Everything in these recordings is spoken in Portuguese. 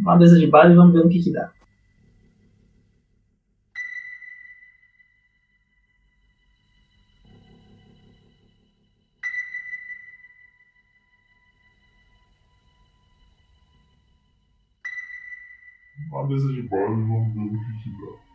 Uma mesa de bar e vamos ver o que, que dá. Uma mesa de bar e vamos ver o que, que dá.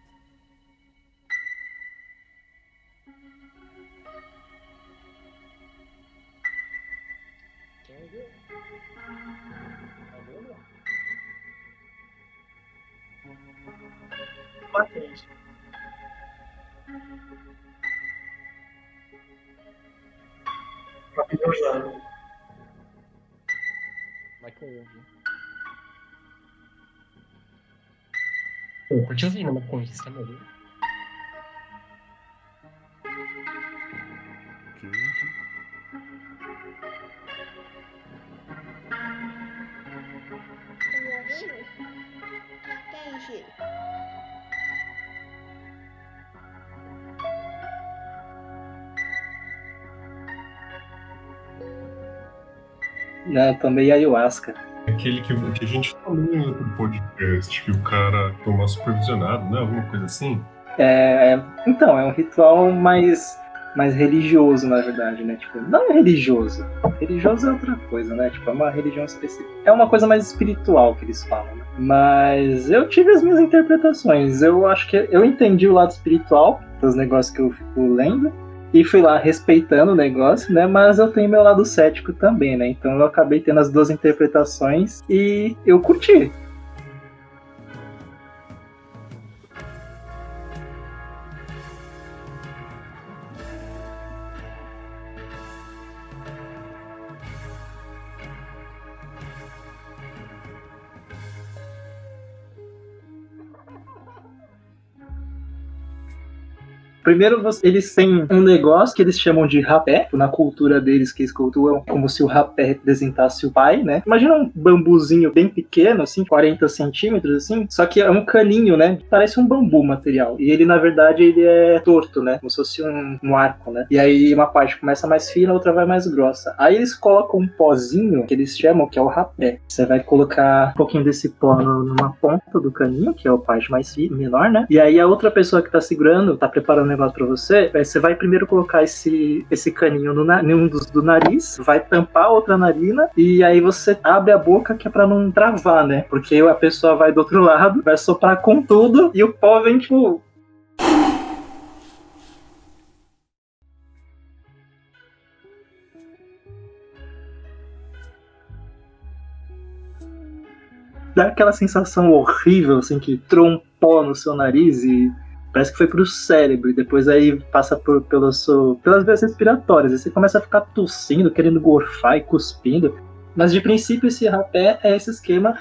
Pô, curti ouvir uma conquista, meu Deus. Que isso? Tá me ouvindo? Quem, Gil? Não, tomei ayahuasca. Aquele que, que a gente falou podcast, que o cara toma supervisionado, né? Alguma coisa assim. É, é- então, é um ritual mais, mais religioso, na verdade, né? Tipo, não é religioso. Religioso é outra coisa, né? Tipo, é uma religião específica. É uma coisa mais espiritual que eles falam, né? Mas eu tive as minhas interpretações. Eu acho que eu entendi o lado espiritual dos negócios que eu fico lendo. E fui lá respeitando o negócio, né? Mas eu tenho meu lado cético também, né? Então eu acabei tendo as duas interpretações e eu curti. Primeiro, eles têm um negócio que eles chamam de rapé, na cultura deles, que eles cultuam como se o rapé representasse o pai, né? Imagina um bambuzinho bem pequeno, assim, 40 centímetros, assim, só que é um caninho, né? Parece um bambu material. E ele, na verdade, ele é torto, né? Como se fosse um, um arco, né? E aí uma parte começa mais fina, outra vai mais grossa. Aí eles colocam um pozinho, que eles chamam, que é o rapé. Você vai colocar um pouquinho desse pó numa ponta do caninho, que é a parte mais fi- menor, né? E aí a outra pessoa que tá segurando, tá preparando negócio pra você, aí você vai primeiro colocar esse, esse caninho no, em um dos do nariz, vai tampar a outra narina, e aí você abre a boca que é pra não travar, né? Porque a pessoa vai do outro lado, vai soprar com tudo, e o pó vem tipo. Dá aquela sensação horrível, assim, que trompou no seu nariz e parece que foi pro cérebro, e depois aí passa por, pelo seu, pelas vias respiratórias, e você começa a ficar tossindo, querendo gorfar e cuspindo. Mas de princípio esse rapé é esse esquema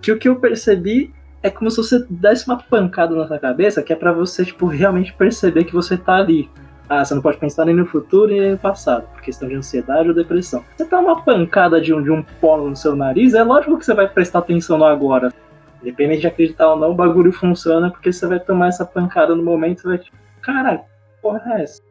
que o que eu percebi é como se você desse uma pancada na sua cabeça, que é pra você, tipo, realmente perceber que você tá ali. Ah, você não pode pensar nem no futuro nem no passado, por questão de ansiedade ou depressão. Você tá uma pancada de um, de um polo no seu nariz, é lógico que você vai prestar atenção no agora. Independente de acreditar ou não, o bagulho funciona porque você vai tomar essa pancada no momento e vai tipo, que porra é essa?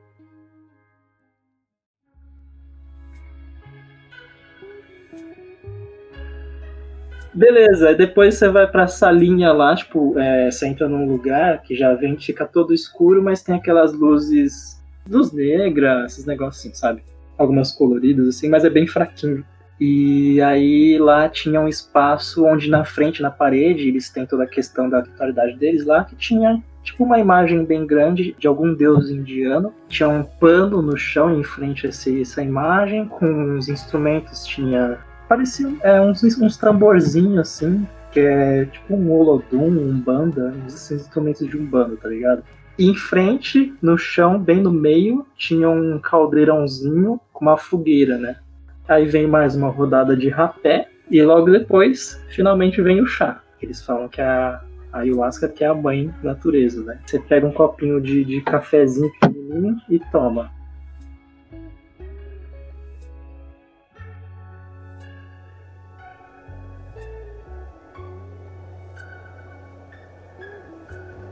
Beleza, depois você vai pra salinha lá, tipo, é, você entra num lugar que já vem, fica todo escuro, mas tem aquelas luzes, luz negra, esses negócios assim, sabe? Algumas coloridas assim, mas é bem fraquinho. E aí lá tinha um espaço onde na frente, na parede, eles têm toda a questão da totalidade deles lá, que tinha tipo uma imagem bem grande de algum deus indiano. Tinha um pano no chão em frente a essa imagem, com uns instrumentos, tinha. Parecia é, uns, uns tamborzinhos assim, que é tipo um holodum, um banda, esses instrumentos de um bando, tá ligado? E em frente, no chão, bem no meio, tinha um caldeirãozinho com uma fogueira, né? Aí vem mais uma rodada de rapé. E logo depois, finalmente vem o chá. Eles falam que a, ayahuasca que é a mãe natureza, né? Você pega um copinho de, de cafezinho pequenininho e toma.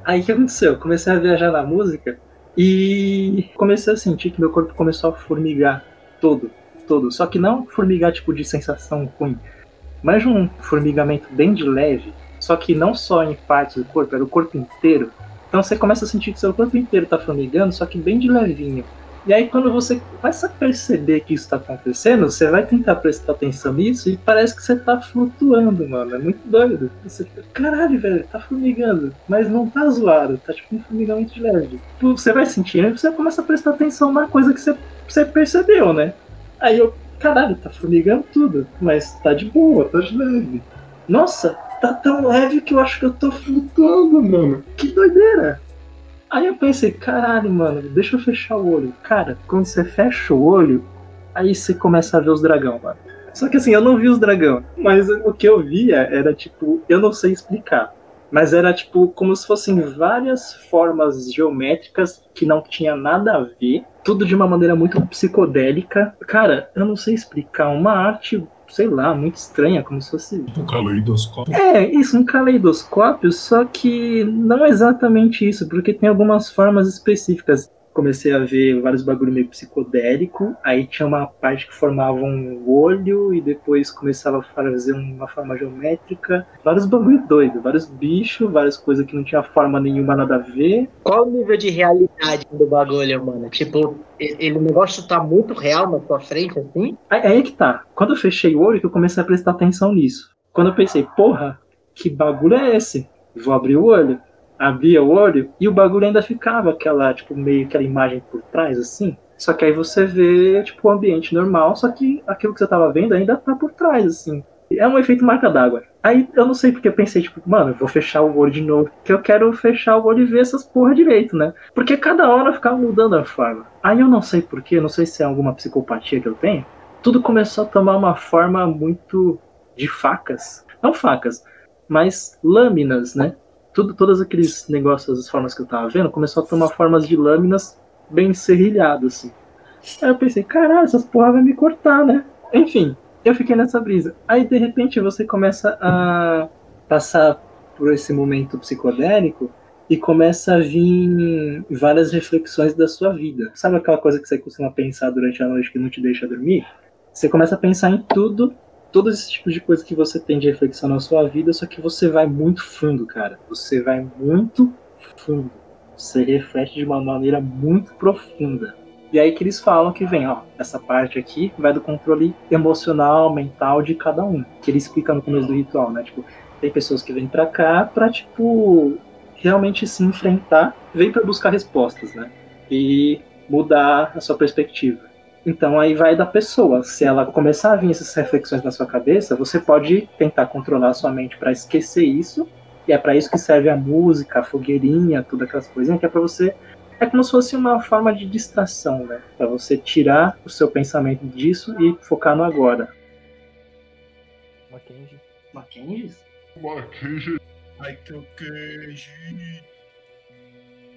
Aí o que aconteceu? Eu comecei a viajar na música e comecei a sentir que meu corpo começou a formigar todo, todo. Só que não formigar tipo de sensação ruim. Manja um formigamento bem de leve, só que não só em partes do corpo, era o corpo inteiro. Então você começa a sentir que seu corpo inteiro tá formigando, só que bem de levinho. E aí quando você começa a perceber que isso está acontecendo, você vai tentar prestar atenção nisso e parece que você tá flutuando, mano. É muito doido. Você caralho, velho, tá formigando. Mas não tá zoado, tá tipo um formigamento de leve. Tipo, Você vai sentindo e você começa a prestar atenção na coisa que você, você percebeu, né? Aí eu, caralho, tá formigando tudo, mas tá de boa, tá de leve. Nossa, tá tão leve que eu acho que eu tô flutuando, mano. Que doideira. Aí eu pensei, caralho, mano, deixa eu fechar o olho. Cara, quando você fecha o olho, aí você começa a ver os dragão, mano. Só que assim, eu não vi os dragão, mas o que eu via era tipo, eu não sei explicar. Mas era tipo como se fossem várias formas geométricas que não tinha nada a ver, tudo de uma maneira muito psicodélica. Cara, eu não sei explicar, uma arte, sei lá, muito estranha, como se fosse Um caleidoscópio. é, isso, um caleidoscópio, só que não é exatamente isso, porque tem algumas formas específicas. Comecei a ver vários bagulho meio psicodélico, aí tinha uma parte que formava um olho e depois começava a fazer uma forma geométrica. Vários bagulho doido, vários bichos, várias coisas que não tinha forma nenhuma, nada a ver. Qual o nível de realidade do bagulho, mano? Tipo, ele, o negócio tá muito real na tua frente, assim? Aí, aí que tá. Quando eu fechei o olho, que eu comecei a prestar atenção nisso. Quando eu pensei, porra, que bagulho é esse? Vou abrir o olho. Abria o olho e o bagulho ainda ficava aquela, tipo, meio aquela imagem por trás, assim. Só que aí você vê, tipo, o ambiente normal, só que aquilo que você tava vendo ainda tá por trás, assim. É um efeito marca d'água. Aí eu não sei porque eu pensei, tipo, mano, eu vou fechar o olho de novo. Porque eu quero fechar o olho e ver essas porra direito, né? Porque cada hora ficava mudando a forma. Aí eu não sei porquê, não sei se é alguma psicopatia que eu tenho. Tudo começou a tomar uma forma muito de facas. Não facas, mas lâminas, né? Tudo, todos aqueles negócios, as formas que eu tava vendo, começou a tomar formas de lâminas bem serrilhadas, assim. Aí eu pensei, caralho, essas porra vai me cortar, né? Enfim, eu fiquei nessa brisa. Aí de repente você começa a passar por esse momento psicodélico e começa a vir várias reflexões da sua vida. Sabe aquela coisa que você costuma pensar durante a noite que não te deixa dormir? Você começa a pensar em tudo, todos esses tipos de coisa que você tem de reflexão na sua vida, só que você vai muito fundo, cara. Você vai muito fundo. Você reflete de uma maneira muito profunda. E aí que eles falam que vem, ó, essa parte aqui vai do controle emocional, mental de cada um. Que ele explica no começo do ritual, né? Tipo, tem pessoas que vêm pra cá pra, tipo, realmente se enfrentar, vem pra buscar respostas, né? E mudar a sua perspectiva. Então aí vai da pessoa. Se ela começar a vir essas reflexões na sua cabeça, você pode tentar controlar a sua mente pra esquecer isso. E é pra isso que serve a música, a fogueirinha, todas aquelas coisinhas, que é pra você é como se fosse uma forma de distração, né? Pra você tirar o seu pensamento disso e focar no agora. Mackenzie. Mackenzie? Mackenzie. Ai, que queijo.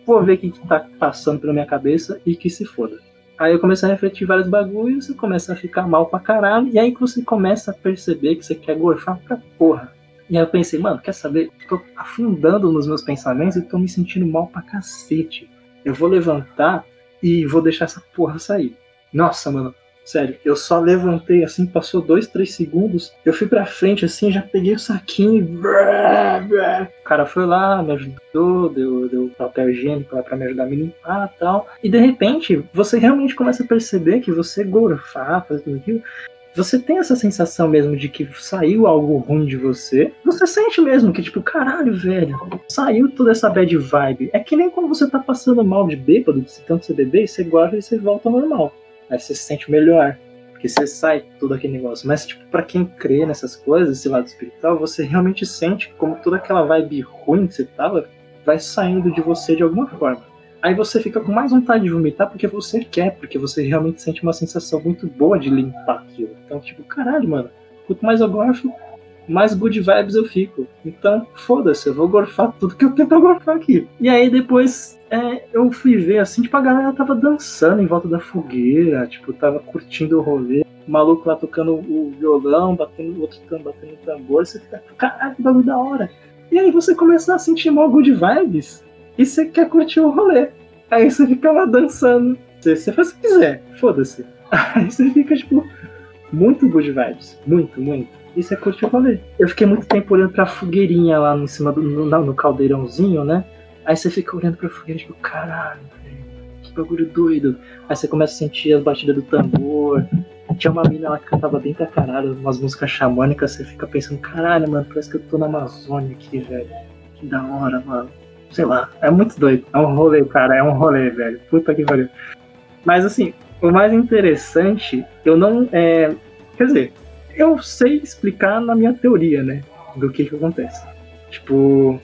Vou ver o que, que tá passando pela minha cabeça e que se foda. Aí eu comecei a refletir vários bagulhos, você começa a ficar mal pra caralho, e aí você começa a perceber que você quer gorfar pra porra. E aí eu pensei, mano, quer saber? Tô afundando nos meus pensamentos e tô me sentindo mal pra cacete. Eu vou levantar e vou deixar essa porra sair. Nossa, mano, sério, eu só levantei assim, passou dois, três segundos, eu fui pra frente assim, já peguei o saquinho. O cara foi lá, me ajudou, deu, deu papel higiênico lá pra me ajudar a me limpar e tal. E de repente, você realmente começa a perceber que você gorfar, fazer tudo aquilo. Você tem essa sensação mesmo de que saiu algo ruim de você. Você sente mesmo que, tipo, caralho, velho, saiu toda essa bad vibe. É que nem quando você tá passando mal de bêbado, de tanto você beber, você guarda e você volta ao normal. Aí você se sente melhor. Porque você sai todo aquele negócio. Mas, tipo, pra quem crê nessas coisas, esse lado espiritual, você realmente sente como toda aquela vibe ruim que você tava vai saindo de você de alguma forma. Aí você fica com mais vontade de vomitar porque você quer, porque você realmente sente uma sensação muito boa de limpar aquilo. Então, tipo, caralho, mano, quanto mais eu gorfo, mais good vibes eu fico. Então, foda-se, eu vou gorfar tudo que eu tenho pra gorfar aqui. E aí depois é, eu fui ver assim, tipo, a galera tava dançando em volta da fogueira, tipo, tava curtindo o rolê. O maluco lá tocando o violão, batendo o outro batendo o tambor, você fica, caralho, que bagulho da hora. E aí você começa a sentir mal good vibes e você quer curtir o rolê. Aí você fica lá dançando. Você faz o que quiser, foda-se. Aí você fica, tipo, muito good vibes. Muito, muito. Isso é curtir o rolê. Eu fiquei muito tempo olhando pra fogueirinha lá em cima do no, no caldeirãozinho, né? Aí você fica olhando pra fogueira tipo, caralho, que bagulho doido. Aí você começa a sentir as batidas do tambor. Tinha uma mina lá que cantava bem pra caralho, umas músicas xamânicas, você fica pensando, caralho, mano, parece que eu tô na Amazônia aqui, velho. Que da hora, mano. Sei lá, é muito doido. É um rolê, cara, é um rolê, velho. Puta que pariu. Mas assim, o mais interessante, eu não. É, quer dizer, eu sei explicar na minha teoria, né? Do que que acontece. Tipo,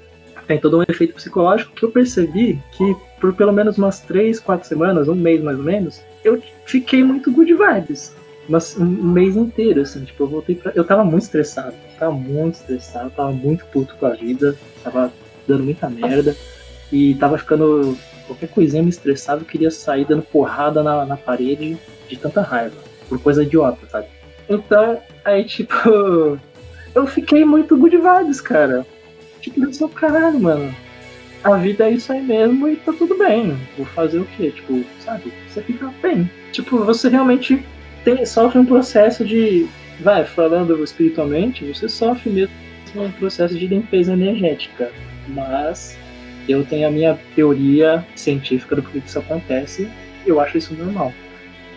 tem todo um efeito psicológico que eu percebi que por pelo menos umas três, quatro semanas, um mês mais ou menos, eu fiquei muito good vibes. Mas um mês inteiro, assim, tipo, eu voltei pra. Eu tava muito estressado. Tava muito estressado, tava muito puto com a vida, tava dando muita merda. E tava ficando. Qualquer coisinha me estressava, eu queria sair dando porrada na, na parede de tanta raiva. Por coisa idiota, sabe? Então, aí, tipo. Eu fiquei muito good vibes, cara. Tipo, eu sou caralho, mano. A vida é isso aí mesmo e tá tudo bem. Vou fazer o quê? Tipo, sabe? Você fica bem. Tipo, você realmente tem, sofre um processo de. Vai, falando espiritualmente, você sofre mesmo um processo de limpeza energética. Mas eu tenho a minha teoria científica do porquê que isso acontece. Eu acho isso normal.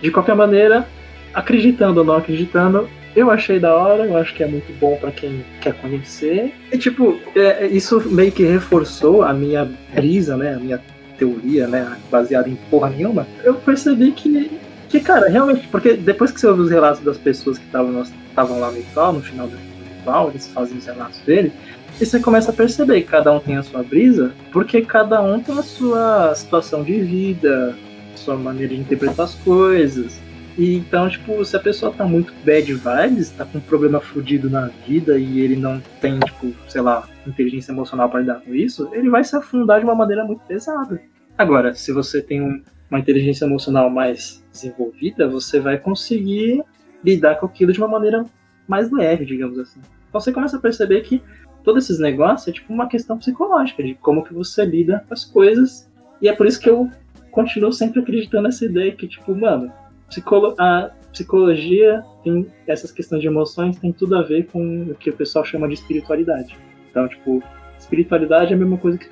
De qualquer maneira, acreditando ou não acreditando, eu achei da hora, eu acho que é muito bom para quem quer conhecer. E tipo, é, isso meio que reforçou a minha brisa, né? A minha teoria, né? Baseada em porra nenhuma. Eu percebi que, que cara, realmente, porque depois que você ouve os relatos das pessoas que estavam lá no ritual, no final do ritual, eles fazem os relatos dele, e você começa a perceber que cada um tem a sua brisa, porque cada um tem a sua situação de vida, sua maneira de interpretar as coisas. E então, tipo, se a pessoa tá muito bad vibes, tá com um problema fudido na vida e ele não tem, tipo, sei lá, inteligência emocional para lidar com isso, ele vai se afundar de uma maneira muito pesada. Agora, se você tem um, uma inteligência emocional mais desenvolvida, você vai conseguir lidar com aquilo de uma maneira mais leve, digamos assim. Então você começa a perceber que todos esses negócios é tipo uma questão psicológica, de como que você lida com as coisas. E é por isso que eu continuo sempre acreditando nessa ideia que, tipo, mano, psicolo a psicologia tem essas questões de emoções tem tudo a ver com o que o pessoal chama de espiritualidade. Então, tipo, espiritualidade é a mesma coisa que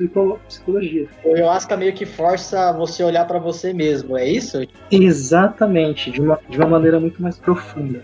psicologia. O ayahuasca meio que força você olhar para você mesmo, é isso? Exatamente, de uma, de uma maneira muito mais profunda.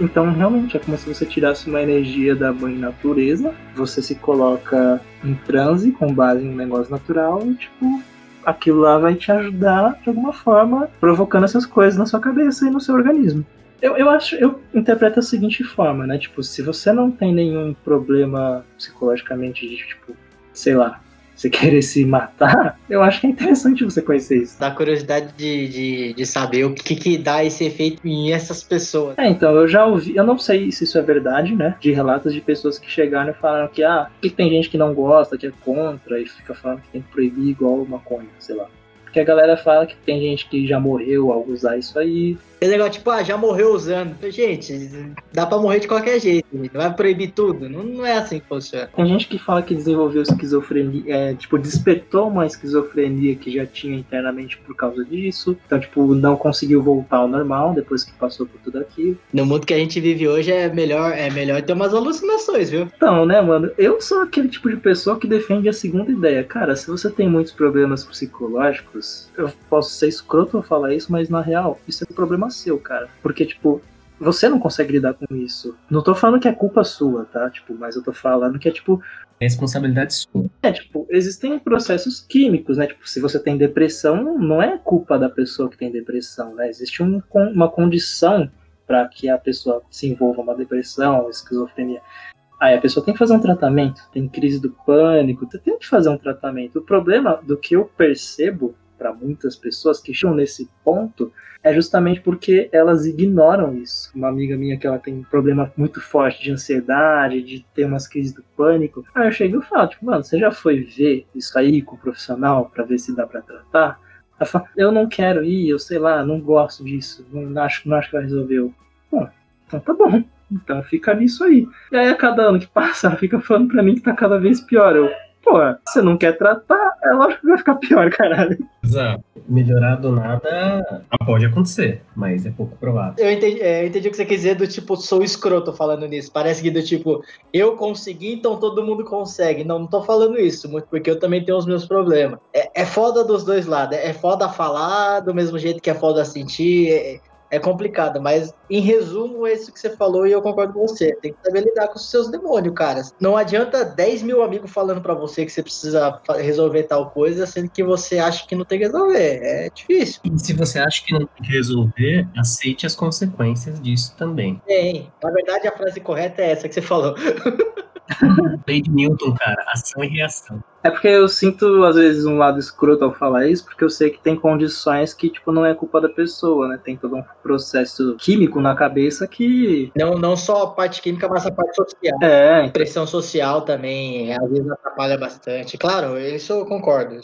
Então, realmente, é como se você tirasse uma energia da mãe natureza, você se coloca em transe com base em um negócio natural e, tipo, aquilo lá vai te ajudar de alguma forma, provocando essas coisas na sua cabeça e no seu organismo. Eu, eu acho, eu interpreto da seguinte forma, né? Tipo, se você não tem nenhum problema psicologicamente de, tipo, sei lá, você querer se matar, eu acho que é interessante você conhecer isso. Dá curiosidade de, de, de saber o que, que dá esse efeito em essas pessoas. É, então, eu já ouvi, eu não sei se isso é verdade, né? De relatos de pessoas que chegaram e falaram que, ah, que tem gente que não gosta, que é contra, e fica falando que tem que proibir igual maconha, sei lá. Porque a galera fala que tem gente que já morreu ao usar isso aí. É legal, tipo, ah, já morreu usando. Gente, dá pra morrer de qualquer jeito. Vai proibir tudo. Não, não é assim que funciona. Tem gente que fala que desenvolveu esquizofrenia, é, tipo, despertou uma esquizofrenia que já tinha internamente por causa disso. Então, tipo, não conseguiu voltar ao normal depois que passou por tudo aquilo. No mundo que a gente vive hoje é melhor, é melhor ter umas alucinações, viu? Então, né, mano? Eu sou aquele tipo de pessoa que defende a segunda ideia. Cara, se você tem muitos problemas psicológicos, eu posso ser escroto ao falar isso, mas na real, isso é um problema seu, cara. Porque, tipo, você não consegue lidar com isso. Não tô falando que é culpa sua, tá? Tipo, mas eu tô falando que é, tipo, Responsabilidade sua. é, tipo, existem processos químicos, né? Tipo, se você tem depressão, não é culpa da pessoa que tem depressão, né? Existe um, uma condição para que a pessoa se envolva uma depressão, esquizofrenia. Aí a pessoa tem que fazer um tratamento, tem crise do pânico, tem que fazer um tratamento. O problema do que eu percebo para muitas pessoas que chegam nesse ponto é justamente porque elas ignoram isso. Uma amiga minha que ela tem um problema muito forte de ansiedade, de ter umas crises do pânico. Aí eu chego e falo, tipo, mano, você já foi ver isso aí com o profissional para ver se dá para tratar? Ela fala, eu não quero ir, eu sei lá, não gosto disso, não acho, não acho que vai resolver. Bom, então tá bom. Então fica nisso aí. E aí a cada ano que passa, ela fica falando pra mim que tá cada vez pior. Eu, Pô, você não quer tratar, é lógico que vai ficar pior, caralho. Exato. Melhorar do nada pode acontecer, mas é pouco provável. Eu entendi, é, eu entendi o que você quer dizer do tipo, sou escroto falando nisso. Parece que do tipo, eu consegui, então todo mundo consegue. Não, não tô falando isso, muito porque eu também tenho os meus problemas. É, é foda dos dois lados. É foda falar do mesmo jeito que é foda sentir. É, é complicado, mas em resumo, é isso que você falou e eu concordo com você. Tem que saber lidar com os seus demônios, cara. Não adianta 10 mil amigos falando para você que você precisa resolver tal coisa, sendo que você acha que não tem que resolver. É difícil. E se você acha que não tem que resolver, aceite as consequências disso também. Tem. Na verdade, a frase correta é essa que você falou. Lei de Newton, cara, ação e reação. É porque eu sinto, às vezes, um lado escroto ao falar isso, porque eu sei que tem condições que, tipo, não é culpa da pessoa, né? Tem todo um processo químico na cabeça que. Não, não só a parte química, mas a parte social. É, então, Pressão social também, às vezes atrapalha bastante. Claro, isso eu concordo.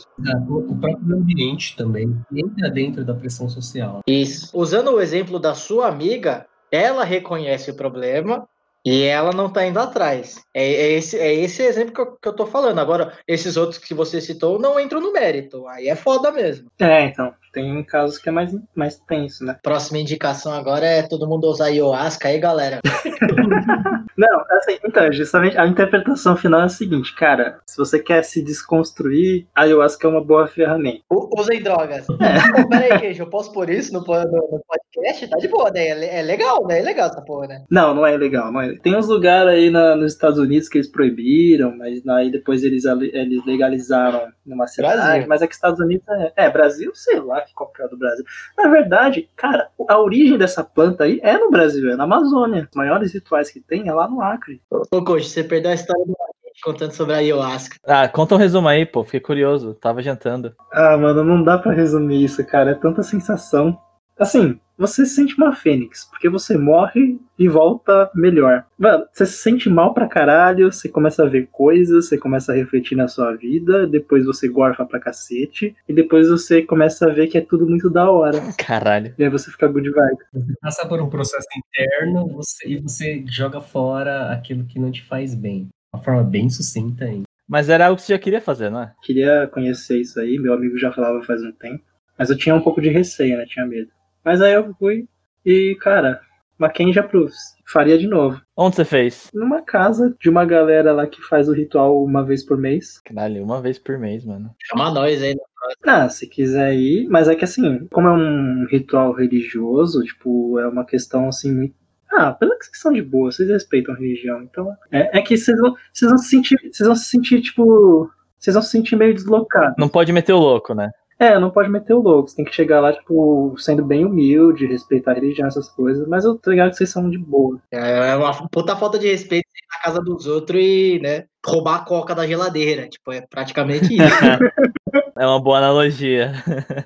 O próprio ambiente também entra dentro da pressão social. Isso. Usando o exemplo da sua amiga, ela reconhece o problema e ela não tá indo atrás. É, é esse, é esse exemplo que eu, que eu tô falando. Agora, esses outros que você citou não entram no mérito. Aí é foda mesmo. é, então. Tem casos que é mais, mais tenso, né? Próxima indicação agora é todo mundo usar ayahuasca aí, galera. Não, assim, então, justamente a interpretação final é a seguinte, cara, se você quer se desconstruir, a ayahuasca é uma boa ferramenta. U- Usem drogas. Pô, pera aí, Queijo, eu posso pôr isso no, podcast? Tá de boa, né? É, é legal, né? É legal essa porra, né? Não, não é legal. Não é. Tem uns lugares aí na- nos Estados Unidos que eles proibiram, mas aí depois eles, eles legalizaram numa cidade. Brasil. Mas é que Estados Unidos é. É, Brasil, sei lá que qual que é o do Brasil. Na verdade, cara, a origem dessa planta aí é no Brasil, é na Amazônia. Os maiores rituais que tem é lá no Acre. Ô, Coach, você perdeu a história do contando sobre a ayahuasca. Ah, conta um resumo aí, pô. Fiquei curioso. Tava jantando. Ah, mano, não dá pra resumir isso, cara. É tanta sensação. Assim, você se sente uma fênix, porque você morre e volta melhor. Mano, você se sente mal pra caralho, você começa a ver coisas, você começa a refletir na sua vida, depois você gorfa pra cacete, e depois você começa a ver que é tudo muito da hora. Caralho. E aí você fica good vibe. Você passa por um processo interno você- e você joga fora aquilo que não te faz bem. De uma forma bem sucinta ainda. Mas era algo que você já queria fazer, não é? Queria conhecer isso aí, meu amigo já falava faz um tempo. Mas eu tinha um pouco de receio, né? Tinha medo. Mas aí eu fui e, cara, Mackenzie approves. Faria de novo. Onde você fez? Numa casa de uma galera lá que faz o ritual uma vez por mês. Caralho, uma vez por mês, mano. Chama nós aí. né? Ah, se quiser ir, mas é que assim, como é um ritual religioso, tipo, é uma questão assim muito. Ah, pela que vocês são de boa, vocês respeitam a religião, então. É, é que vocês vão, vocês vão se sentir. Vocês vão se sentir, tipo. Vocês vão se sentir meio deslocados. Não pode meter o louco, né? É, não pode meter o louco. Você tem que chegar lá, tipo, sendo bem humilde, respeitar a religião, essas coisas. Mas eu tô ligado que vocês são de boa. É uma puta falta de respeito ir na casa dos outros e, né, roubar a coca da geladeira. Tipo, é praticamente isso. É uma boa analogia.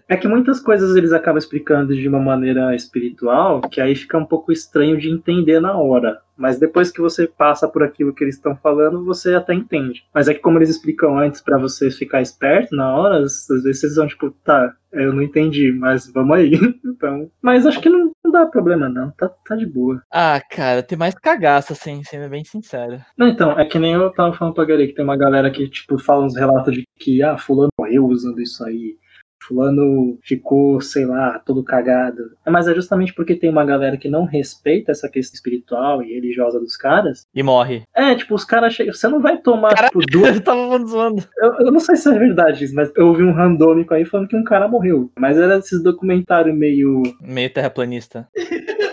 É que muitas coisas eles acabam explicando de uma maneira espiritual, que aí fica um pouco estranho de entender na hora. Mas depois que você passa por aquilo que eles estão falando, você até entende. Mas é que como eles explicam antes pra você ficar esperto na hora, às vezes vocês vão tipo, tá, eu não entendi, mas vamos aí. Então, mas acho que não, não dá problema não, tá, tá de boa. Ah, cara, tem mais cagaço, assim, sendo bem sincero. Não, então, é que nem eu tava falando pra Gary, que tem uma galera que, tipo, fala uns relatos de que, ah, fulano morreu usando isso aí. Fulano ficou, sei lá, todo cagado. Mas é justamente porque tem uma galera que não respeita essa questão espiritual e religiosa dos caras. E morre. É, tipo, os caras chegam. Você não vai tomar, tipo, duas. Eu tava zoando. Eu, eu não sei se é verdade isso, mas eu ouvi um randômico aí falando que um cara morreu. Mas era esses documentários meio. Meio terraplanista.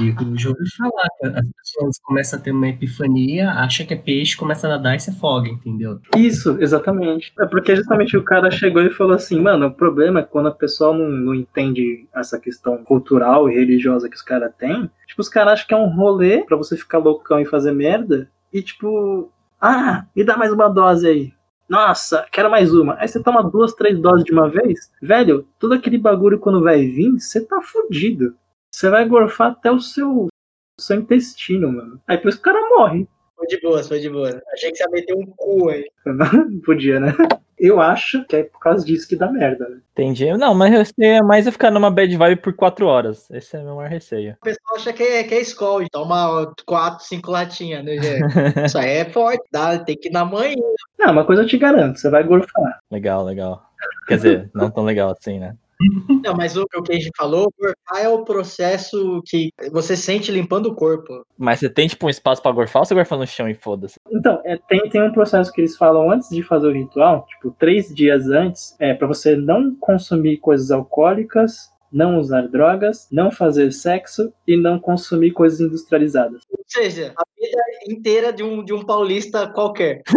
E já ouvi falar as pessoas começam a ter uma epifania, acha que é peixe, começa a nadar e se afoga, entendeu? Isso, exatamente. É porque justamente o cara chegou e falou assim, mano, o problema é quando a pessoa não, não entende essa questão cultural e religiosa que os caras têm. Tipo, os caras acham que é um rolê pra você ficar loucão e fazer merda. E tipo, ah, me dá mais uma dose aí. Nossa, quero mais uma. Aí você toma duas, três doses de uma vez. Velho, todo aquele bagulho quando vai vir, você tá fudido. Você vai gorfar até o seu, seu intestino, mano. Aí por isso que o cara morre. Foi de boa, foi de boa. Achei que você ia meter um cu aí. Podia, né? Eu acho que é por causa disso que dá merda, né? Entendi. Não, mas receio é mais eu ficar numa bad vibe por quatro horas. Esse é o meu maior receio. O pessoal acha que é, que é Skol, toma quatro, cinco latinhas, né, gente? Isso aí é forte, dá, tem que ir na manhã. Não, uma coisa eu te garanto, você vai gorfar. Legal, legal. Quer dizer, não tão legal assim, né? Não, mas o que o Kenji falou, gorfar é o processo que você sente limpando o corpo. Mas você tem, tipo, um espaço pra gorfar ou você gorfa no chão e foda-se? Então, é, tem, tem um processo que eles falam antes de fazer o ritual, tipo, três dias antes, é para você não consumir coisas alcoólicas, não usar drogas, não fazer sexo e não consumir coisas industrializadas. Ou seja, a vida inteira de um, de um paulista qualquer.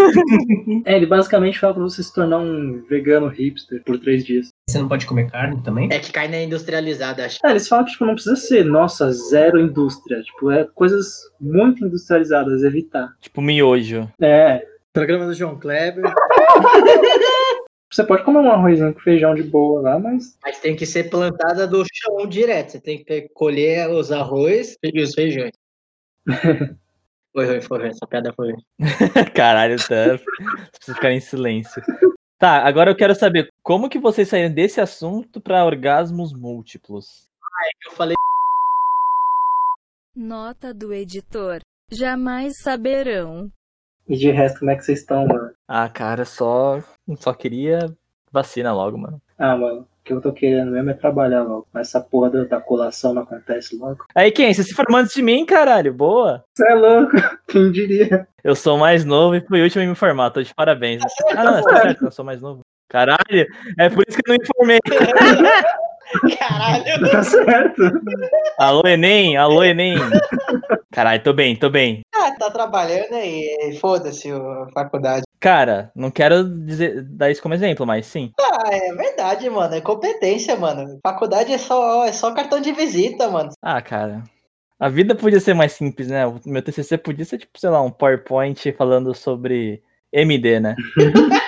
É, ele basicamente fala pra você se tornar um vegano hipster por três dias. Você não pode comer carne também? É que carne é industrializada, acho. É, eles falam que tipo, não precisa ser, nossa, zero indústria. Tipo, é coisas muito industrializadas, evitar. Tipo, miojo. É, Programa do João Kleber. você pode comer um arrozinho com feijão de boa lá, mas Mas tem que ser plantada do chão direto. Você tem que colher os arroz e os feijões. Foi ruim, foi ruim. Essa piada foi ruim. Caralho, tá. Você precisa ficar em silêncio. Tá, agora eu quero saber como que vocês saíram desse assunto pra orgasmos múltiplos. Eu falei, Nota do editor. Jamais saberão. E de resto, como é que vocês estão, mano? Ah, cara, só só queria vacina logo, mano. Ah, mano, o que eu tô querendo mesmo é trabalhar logo. Mas essa porra da, da colação não acontece logo. Aí, quem? Você se formou antes de mim, caralho? Boa. Você é louco, quem diria? Eu sou o mais novo e fui o último a me informar. Tô de parabéns. Ah, não, tá certo, eu sou mais novo. Caralho, é por isso que eu não informei. caralho. Tá certo? Alô, Enem, alô, Enem. Caralho, tô bem, tô bem. Ah, tá trabalhando aí. Foda-se a faculdade. Cara, não quero dizer, dar isso como exemplo, mas sim. Ah, é verdade, mano. É competência, mano. Faculdade é só, é só cartão de visita, mano. Ah, cara. A vida podia ser mais simples, né? O meu TCC podia ser, tipo, sei lá, um PowerPoint falando sobre MD, né?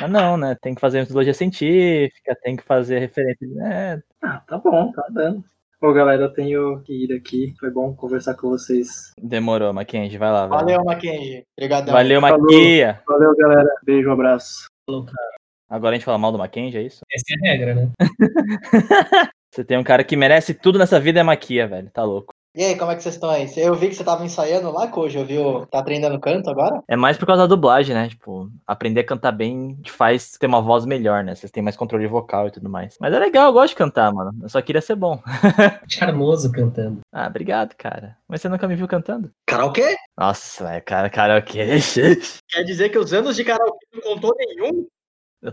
Mas não, né? Tem que fazer metodologia científica, tem que fazer referência. É, Ah, tá bom, tá dando. Bom, galera, eu tenho que ir aqui. Foi bom conversar com vocês. demorou, Mackenzie, vai lá. Valeu, Mackenzie. Obrigadão. Valeu. Maquia. Valeu, galera. Beijo, um abraço. Falou, cara. Agora a gente fala mal do Mackenzie, é isso? Essa é a regra, né? Você tem um cara que merece tudo nessa vida é Maquia, velho. Tá louco. E aí, como é que vocês estão aí? Eu vi que você tava ensaiando lá, Koji. Eu vi, o- tá aprendendo canto agora? É mais por causa da dublagem, né? Tipo, aprender a cantar bem te faz ter uma voz melhor, né? Vocês têm mais controle vocal e tudo mais. Mas é legal, eu gosto de cantar, mano. Eu só queria ser bom. Charmoso cantando. Ah, obrigado, cara. Mas você nunca me viu cantando? Karaokê? Nossa, velho, cara, karaokê. Quer dizer que os anos de karaokê não contou nenhum?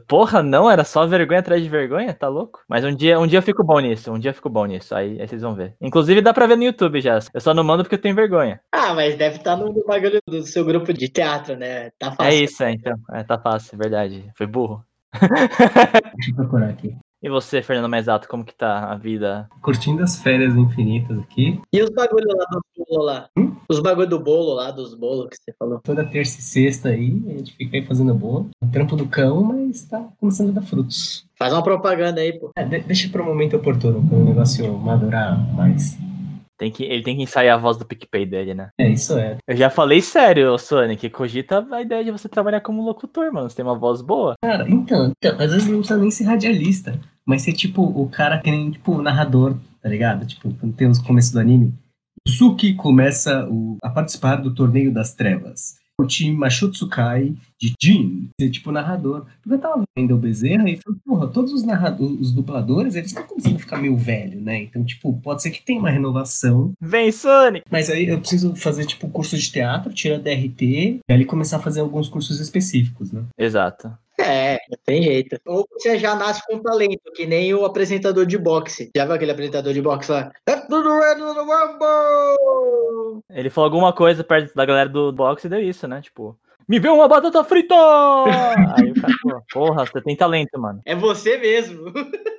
Porra, não, era só vergonha atrás de vergonha, tá louco? Mas um dia, um dia eu fico bom nisso, um dia eu fico bom nisso, aí, aí vocês vão ver. Inclusive dá pra ver no YouTube já, eu só não mando porque eu tenho vergonha. Ah, mas deve estar no bagulho do seu grupo de teatro, né? Tá É fácil. isso, é, então, é, tá fácil, é verdade, foi burro. Deixa eu procurar aqui. E você, Fernando Maisato, como que tá a vida? Curtindo as férias infinitas aqui. E os bagulhos lá do bolo lá? Os bagulho do bolo lá, dos bolos que você falou. Toda terça e sexta aí, a gente fica aí fazendo bolo. O trampo do cão, mas tá começando a dar frutos. Faz uma propaganda aí, pô. É, de- deixa pro momento oportuno, quando o negócio madurar mais. Tem que, ele tem que ensaiar a voz do PicPay dele, né? É, isso é. Eu já falei sério, Sonic, cogita a ideia de você trabalhar como locutor, mano, você tem uma voz boa. Cara, então, então, às vezes não precisa nem ser radialista, mas ser tipo o cara que nem, tipo, narrador, tá ligado? Tipo, quando tem os começos do anime. O Suki começa o- a participar do Torneio das Trevas. O time Mashutsukai de Jin, ser tipo narrador. Porque eu tava vendo o Bezerra e falei, porra, todos os, narradores, os dubladores, eles estão começando a ficar meio velho, né? Então, tipo, pode ser que tenha uma renovação, Vem, Sonic! mas aí eu preciso fazer, tipo, curso de teatro, tirar DRT, e ali começar a fazer alguns cursos específicos, né? Exato. É, não tem jeito. Ou você já nasce com talento, que nem o apresentador de boxe. Já viu aquele apresentador de boxe lá? É tudo red no Rumble! Ele falou alguma coisa perto da galera do boxe e deu isso, né? Tipo, me vê uma batata frita! Aí o cara falou, porra, você tem talento, mano. É você mesmo.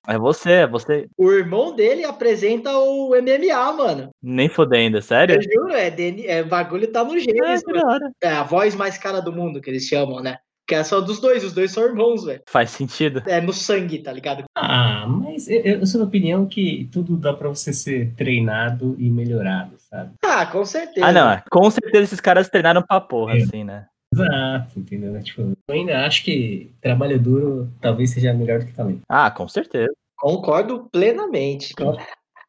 É você, é você. O irmão dele apresenta o MMA, mano. Nem fodendo, sério? Eu juro, é, DN é bagulho tá no É, mano. da hora. É a voz mais cara do mundo que eles chamam, né? Que é só dos dois, os dois são irmãos, velho. Faz sentido. É no sangue, tá ligado? Ah, mas eu, eu sou da opinião que tudo dá pra você ser treinado e melhorado, sabe? Ah, com certeza. Ah, não, é. com certeza esses caras treinaram pra porra, É. assim, né? Exato, entendeu? Tipo, Eu ainda acho que trabalho duro talvez seja melhor do que talento. Ah, com certeza. Concordo plenamente.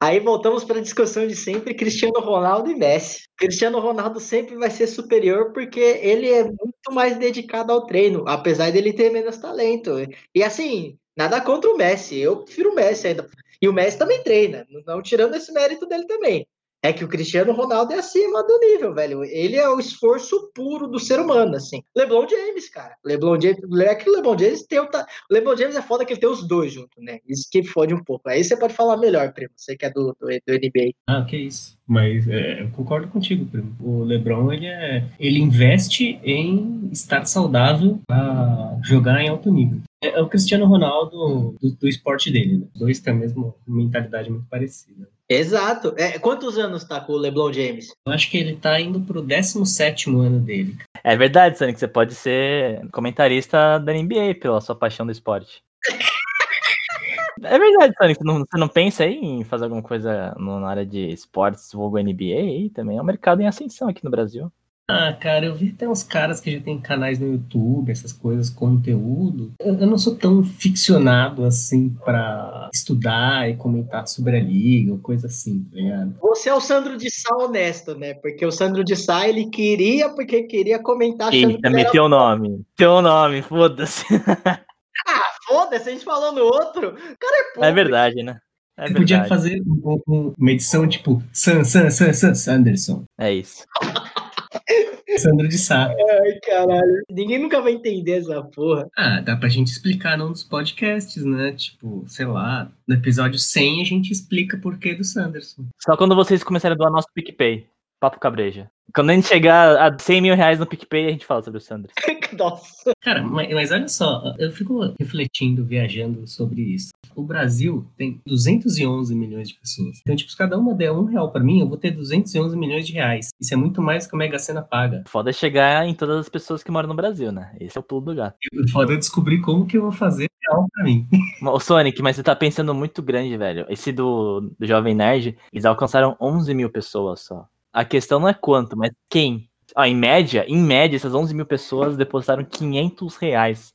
Aí voltamos para a discussão de sempre Cristiano Ronaldo e Messi. Cristiano Ronaldo sempre vai ser superior porque ele é muito mais dedicado ao treino, apesar dele ter menos talento. E assim, nada contra o Messi, eu prefiro o Messi ainda. E o Messi também treina, não tirando esse mérito dele também. É que o Cristiano Ronaldo é acima do nível, velho. Ele é o esforço puro do ser humano, assim. LeBron James, cara. LeBron James, é que o LeBron James tem o. O LeBron James é foda que ele tem os dois juntos, né? Isso que fode um pouco. Aí você pode falar melhor, primo. Você que é do, do, do NBA. Ah, que isso. Mas é, eu concordo contigo, primo. O LeBron, ele, é, ele investe em estar saudável para jogar em alto nível. É, é o Cristiano Ronaldo do, do esporte dele, né? Os dois têm a mesma mentalidade muito parecida. Exato. É, quantos anos tá com o LeBron James? Eu acho que ele tá indo pro 17 ano dele. É verdade, Sonic, você pode ser comentarista da NBA pela sua paixão do esporte. É verdade, Sonic, você não, você não pensa aí em fazer alguma coisa na área de esportes, vulgo NBA também? É um mercado em ascensão aqui no Brasil. Ah, cara, eu vi até uns caras que já tem canais no YouTube, essas coisas, conteúdo. Eu, eu não sou tão ficcionado assim pra estudar e comentar sobre a liga ou coisa assim, tá ligado? Você é o Sandro de Sá honesto, né? Porque o Sandro de Sá, ele queria, porque queria comentar Eita, que ele era... meteu o nome. Meteu o nome, foda-se. Ah, foda-se, a gente falou no outro. O cara é É pobre. verdade, né? É Você podia fazer um- um- uma edição tipo San, San, San, San, Sanderson. É isso. Sandro de Sá. Ai, caralho. Ninguém nunca vai entender essa porra. Ah, dá pra gente explicar num dos podcasts, né? Tipo, sei lá, no episódio 100 a gente explica por que do Sanderson. Só quando vocês começarem a doar nosso PicPay. Papo cabreja. Quando a gente chegar a 100 mil reais no PicPay, a gente fala sobre o Sanders. Nossa. Cara, mas, mas olha só, eu fico refletindo, viajando sobre isso. O Brasil tem 211 milhões de pessoas. Então, tipo, se cada uma der um real pra mim, eu vou ter 211 milhões de reais. Isso é muito mais que a Mega Sena paga. Foda é chegar em todas as pessoas que moram no Brasil, né? Esse é o pulo do gato. O foda é descobrir como que eu vou fazer real pra mim. Ô, Sonic, mas você tá pensando muito grande, velho. Esse do, do Jovem Nerd, eles alcançaram 11 mil pessoas só. A questão não é quanto, mas quem. Ó, em média, em média, essas 11 mil pessoas depositaram 500 reais.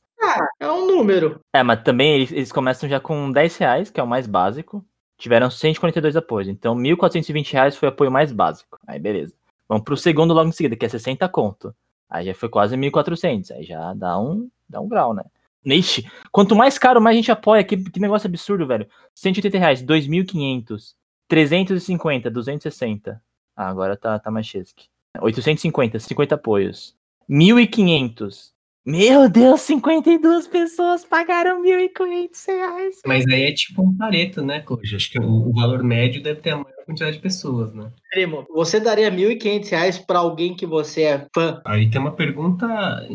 É um número. É, mas também eles, eles começam já com 10 reais, que é o mais básico. Tiveram 142 apoios. Então, 1.420 reais foi o apoio mais básico. Aí, beleza. Vamos pro segundo logo em seguida, que é 60 conto. Aí já foi quase 1.400. Aí já dá um, dá um grau, né? Ixi, quanto mais caro, mais a gente apoia. Que, que negócio absurdo, velho. 180 reais, 2.500. 350, 260. Ah, agora tá, tá mais chesque. 850, 50 apoios. 1.500. Meu Deus, 52 pessoas pagaram 1.500 reais. Mas aí é tipo um pareto, né, Coja? Acho que o, o valor médio deve ter a maior quantidade de pessoas, né? Primo, você daria 1.500 reais pra alguém que você é fã? Aí tem uma pergunta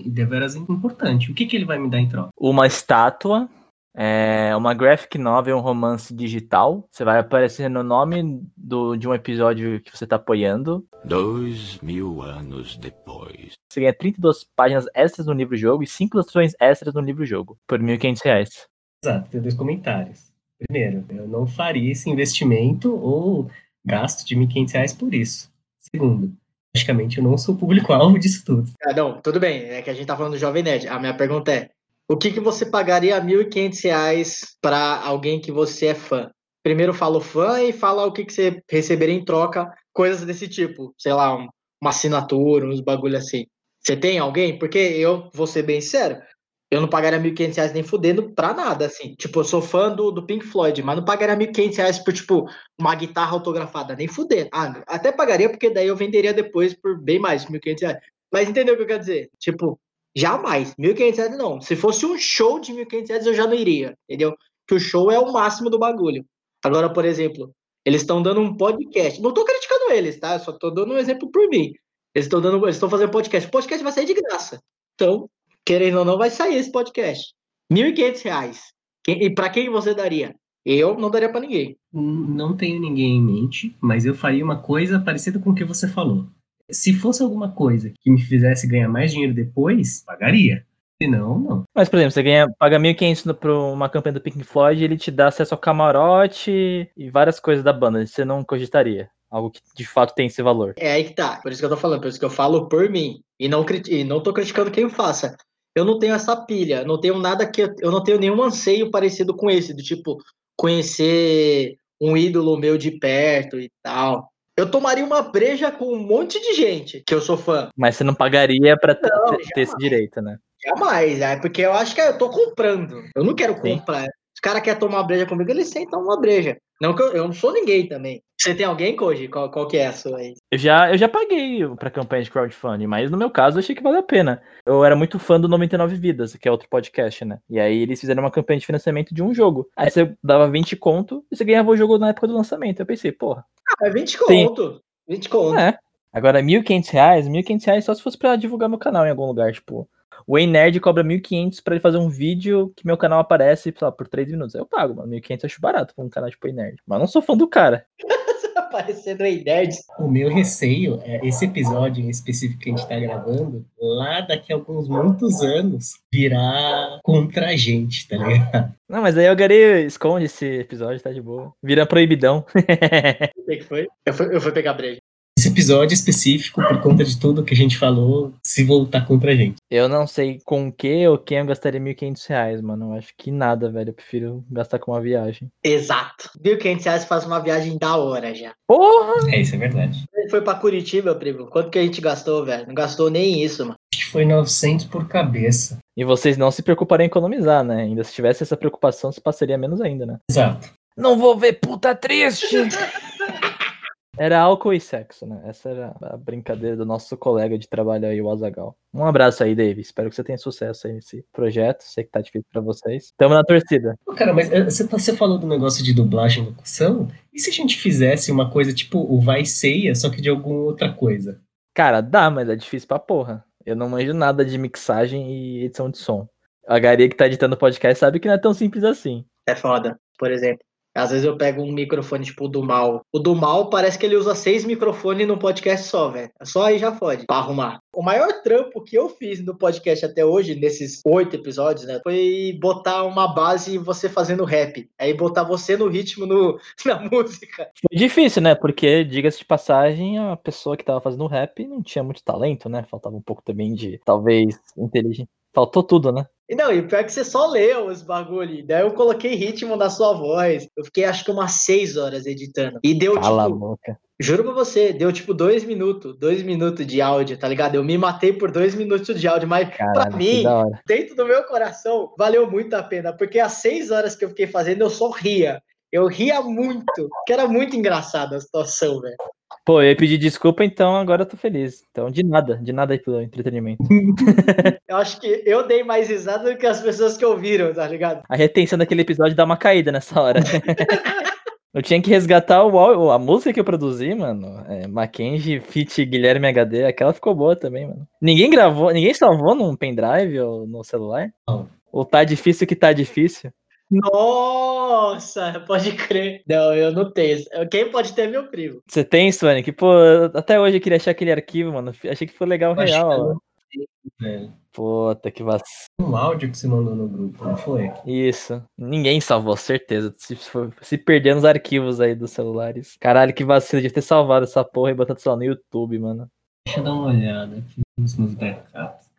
deveras importante. O que, que ele vai me dar em troca? Uma estátua, é, uma graphic novel, um romance digital. Você vai aparecer no nome do, de um episódio que você tá apoiando. Dois mil anos depois. Você ganha 32 páginas extras no livro-jogo e 5 ilustrações extras no livro-jogo. Por 1.500 reais. Exato, tem dois comentários. Primeiro, eu não faria esse investimento ou gasto de 1.500 reais por isso. Segundo, praticamente eu não sou público-alvo disso tudo. Ah, não, tudo bem. É que a gente tá falando do Jovem Nerd. A minha pergunta é: o que, que você pagaria 1.500 reais pra alguém que você é fã? Primeiro fala o fã e fala o que, que você receberia em troca, coisas desse tipo. Sei lá, um- uma assinatura, uns bagulho assim. Você tem alguém? Porque eu, vou ser bem sério, eu não pagaria 1.500 reais nem fudendo pra nada, assim. Tipo, eu sou fã do, do Pink Floyd, mas não pagaria 1.500 reais por, tipo, uma guitarra autografada, nem fudendo. Ah, até pagaria, porque daí eu venderia depois por bem mais, 1.500 reais. Mas entendeu o que eu quero dizer? Tipo, jamais. 1.500 reais não. Se fosse um show de 1.500 reais, eu já não iria, entendeu? Que o show é o máximo do bagulho. Agora, por exemplo, eles estão dando um podcast. Não tô criticando eles, tá? Eu só tô dando um exemplo por mim. Eles estão dando, estão fazendo podcast. O podcast vai sair de graça. Então, querendo ou não, vai sair esse podcast. 1.500 reais. Quem- E pra quem você daria? Eu não daria pra ninguém. Não tenho ninguém em mente, mas eu faria uma coisa parecida com o que você falou. Se fosse alguma coisa que me fizesse ganhar mais dinheiro depois, pagaria. Se não, não. Mas, por exemplo, você ganha, paga 1.500 no- pra uma campanha do Pink Floyd, ele te dá acesso ao camarote e várias coisas da banda. Você não cogitaria. Algo que de fato tem esse valor. É aí que tá. Por isso que eu tô falando, por isso que eu falo por mim. E não, criti- e não tô criticando quem faça. eu não tenho essa pilha, não tenho nada que eu, eu não tenho nenhum anseio parecido com esse, do tipo conhecer um ídolo meu de perto e tal. Eu tomaria uma breja com um monte de gente que eu sou fã. Mas você não pagaria Não, ter, ter esse direito, né? Jamais, é porque eu acho que eu tô comprando. Eu não quero Sim. comprar. Se o cara quer tomar uma breja comigo, ele senta uma breja. Não que eu, eu não sou ninguém também. Você tem alguém, Koji? Qual, qual que é a sua aí? Eu já, eu já paguei pra campanha de crowdfunding, mas no meu caso eu achei que valeu a pena. Eu era muito fã do 99 Vidas, que é outro podcast, né? E aí eles fizeram uma campanha de financiamento de um jogo. Aí você dava 20 conto e você ganhava o jogo na época do lançamento. Eu pensei, porra, Ah, é 20 Sim. conto. 20 conto. é. Agora, 1.500 reais, 1.500 reais só se fosse pra divulgar meu canal em algum lugar, tipo... O Ei Nerd cobra 1.500 pra ele fazer um vídeo que meu canal aparece, sei lá, por 3 minutos. Eu pago, mano. 1.500 eu acho barato pra um canal tipo Ei Nerd. Mas não sou fã do cara. Aparecendo aí, nerds. O meu receio é esse episódio em específico que a gente tá gravando, lá daqui a alguns muitos anos, virar contra a gente, tá ligado? Não, mas aí o Gary esconde esse episódio, tá de boa. Vira proibidão. O que que foi? Eu fui, eu fui pegar breja. Episódio específico, por conta de tudo que a gente falou, se voltar contra a gente. Eu não sei com que ou quem eu gastaria 1.500 reais, mano. Eu acho que nada, velho. Eu prefiro gastar com uma viagem. Exato. 1.500 reais faz uma viagem da hora já. Porra! É, isso é verdade. Ele foi pra Curitiba, primo. Quanto que a gente gastou, velho? Não gastou nem isso, mano. Acho que foi 900 por cabeça. E vocês não se preocuparem em economizar, né? Ainda se tivesse essa preocupação, se passaria menos ainda, né? Exato. Não vou ver puta triste! Era álcool e sexo, né? Essa era a brincadeira do nosso colega de trabalho aí, o Azagal. Um abraço aí, Dave. Espero que você tenha sucesso aí nesse projeto. Sei que tá difícil pra vocês. Tamo na torcida. Pô, Cara, mas eh, você, você falou do negócio de dublagem e locução? E se a gente fizesse uma coisa tipo o Vai Ceia, só que de alguma outra coisa? Cara, dá, mas é difícil pra porra. Eu não manjo nada de mixagem e edição de som. A Garia que tá editando o podcast sabe que não é tão simples assim. É foda. Por exemplo, às vezes eu pego um microfone tipo do mal. O do mal parece que ele usa seis microfones num podcast só, velho. Só aí já fode pra arrumar. O maior trampo que eu fiz no podcast até hoje, nesses oito episódios, né? Foi botar uma base e você fazendo rap. Aí botar você no ritmo no, na música. Foi difícil, né? Porque, diga-se de passagem, a pessoa que tava fazendo rap não tinha muito talento, né? Faltava um pouco também de, talvez, inteligência. Faltou tudo, né? E não, e pior é que você só leu os bagulho. Daí eu coloquei ritmo na sua voz. Eu fiquei acho que umas seis horas editando. E deu Cala a tipo. boca. Juro pra você, deu tipo dois minutos, dois minutos de áudio, tá ligado? Eu me matei por dois minutos de áudio, mas pra Caralho, que mim, dentro do meu coração, valeu muito a pena, porque as seis horas que eu fiquei fazendo, eu só ria. Eu ria muito, que era muito engraçada a situação, velho. Pô, eu ia pedir desculpa, então agora eu tô feliz. Então, de nada, de nada aí pelo entretenimento. Eu acho que eu dei mais risada do que as pessoas que ouviram, tá ligado? A retenção daquele episódio dá uma caída nessa hora. eu tinha que resgatar o, a música que eu produzi, mano. É, Mackenzie, Fit Guilherme HD, aquela ficou boa também, mano. Ninguém gravou, ninguém salvou num pendrive ou no celular? Não. Ou tá difícil que tá difícil? Nossa, pode crer. Não, eu não tenho. Quem pode ter é meu primo. Você tem, Sonic? Pô, até hoje eu queria achar aquele arquivo, mano. Achei que foi legal Eu acho que real. Velho. Puta que vacilo. Um áudio que você mandou no grupo, não foi? Isso. Ninguém salvou, certeza. Se, se perder nos arquivos aí dos celulares. Caralho, que vacilo de ter salvado essa porra e botado, lá, no YouTube, mano. Deixa eu dar uma olhada aqui nos meus backups.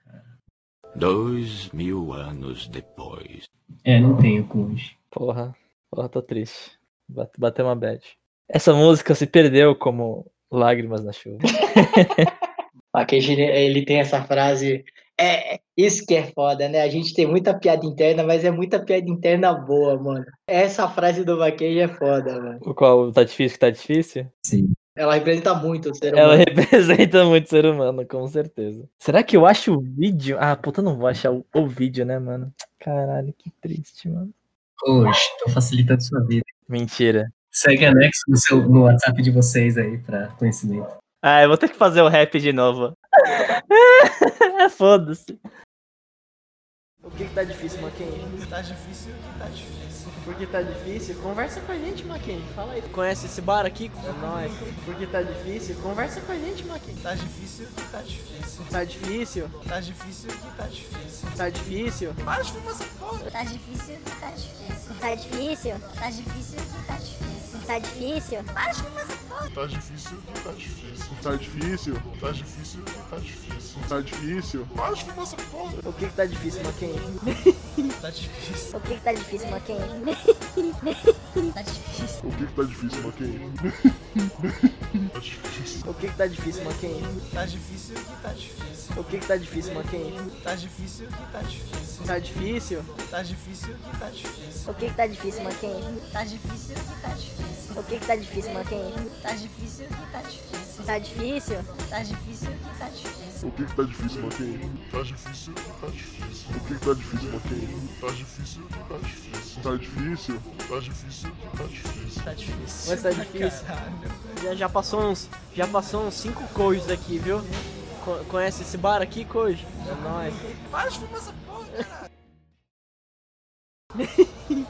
Dois mil anos depois. É, não tenho hoje. Porra, porra, tô triste. Bate- Bateu uma bad. Essa música se perdeu como lágrimas na chuva. Aquele, ele tem essa frase. É, isso que é foda, né? A gente tem muita piada interna, mas é muita piada interna boa, mano. Essa frase do Vaquejo é foda, mano. O qual tá difícil que tá difícil? Sim. Ela representa muito o ser Ela humano. representa muito ser humano, com certeza. Será que eu acho o vídeo? Ah, puta, eu não vou achar o, o vídeo, né, mano? Caralho, que triste, mano. Hoje, tô facilitando sua vida. Mentira. Segue anexo no, seu, no WhatsApp de vocês aí pra conhecimento. Ah, eu vou ter que fazer o rap de novo. Foda-se. O que que tá difícil, Maquinha? Tá difícil que tá difícil. Por que tá difícil? Conversa com a gente, Maquinha. Fala aí. Conhece esse bar aqui? É nóis. Por que tá difícil? Conversa com a gente, Maquinha. Tá difícil que tá difícil. Tá difícil? Tá difícil que tá difícil. Tá difícil? Para de fumar essa porra. Tá difícil, tá difícil. Tá difícil, tá difícil, tá difícil. Tá difícil. Para de fumar essa porra. Tá difícil, tá difícil. Tá difícil, tá difícil, tá difícil. Tá difícil. De fumar essa porra. O que que tá difícil, Mackenzie? Tá difícil. O que que tá difícil, Mackenzie? Tá difícil. O que que tá difícil, Maquinho? Tá difícil. O que que tá difícil, Mackenzie? Tá difícil que tá difícil. O que que tá difícil, Mackenzie? Tá difícil que tá difícil. Tá difícil? Tá difícil que tá difícil. O que que tá difícil, Mackenzie? Tá difícil que tá difícil. O que que tá difícil, Mackenzie? Tá difícil que tá difícil. Tá difícil? Tá difícil que tá difícil. O que que tá difícil, Maquinho? Tá difícil, tá difícil. O que que tá difícil, Maquinho? Tá difícil, tá difícil. Tá difícil, tá difícil, tá difícil. Tá difícil. Mas tá difícil. Já, já passou uns. Já passou uns 5 Kojos aqui, viu? Co- conhece esse bar aqui, Kojo? É nóis. Para de fumar essa porra, cara.